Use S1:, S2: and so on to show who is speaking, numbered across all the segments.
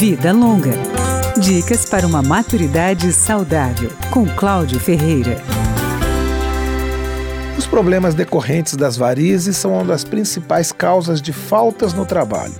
S1: Vida Longa. Dicas para uma maturidade saudável, com Cláudio Ferreira.
S2: Os problemas decorrentes das varizes são uma das principais causas de faltas no trabalho.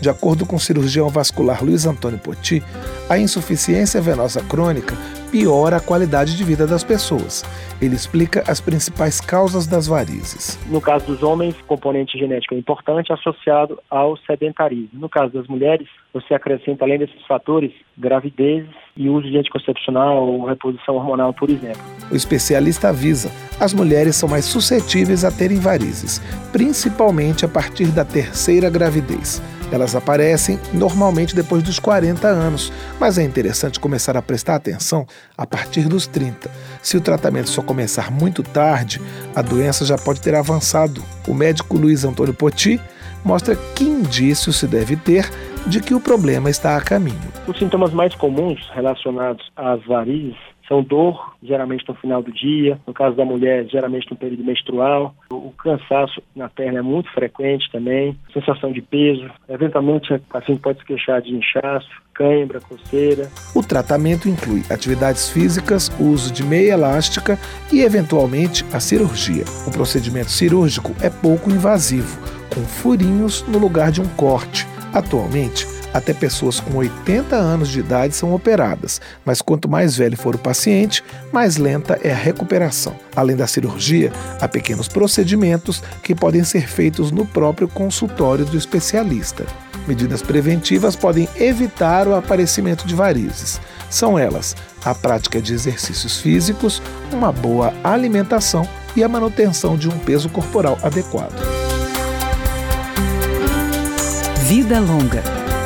S2: De acordo com o cirurgião vascular Luiz Antônio Poti, a insuficiência venosa crônica piora a qualidade de vida das pessoas. Ele explica as principais causas das varizes.
S3: No caso dos homens, componente genético é importante associado ao sedentarismo. No caso das mulheres, você acrescenta, além desses fatores, gravidez e uso de anticoncepcional ou reposição hormonal, por exemplo.
S2: O especialista avisa: as mulheres são mais suscetíveis a terem varizes, principalmente a partir da terceira gravidez. Elas aparecem normalmente depois dos 40 anos, mas é interessante começar a prestar atenção a partir dos 30. Se o tratamento só começar muito tarde, a doença já pode ter avançado. O médico Luiz Antônio Poti mostra que indícios se deve ter de que o problema está a caminho.
S3: Os sintomas mais comuns relacionados às varizes são dor, geralmente no final do dia, no caso da mulher, geralmente no período menstrual. O cansaço na perna é muito frequente também, sensação de peso. Eventualmente, a paciente pode se queixar de inchaço, cãibra, coceira.
S2: O tratamento inclui atividades físicas, uso de meia elástica e, eventualmente, a cirurgia. O procedimento cirúrgico é pouco invasivo, com furinhos no lugar de um corte. Atualmente, até pessoas com 80 anos de idade são operadas, mas quanto mais velho for o paciente, mais lenta é a recuperação. Além da cirurgia, há pequenos procedimentos que podem ser feitos no próprio consultório do especialista. Medidas preventivas podem evitar o aparecimento de varizes. São elas a prática de exercícios físicos, uma boa alimentação e a manutenção de um peso corporal adequado.
S1: Vida Longa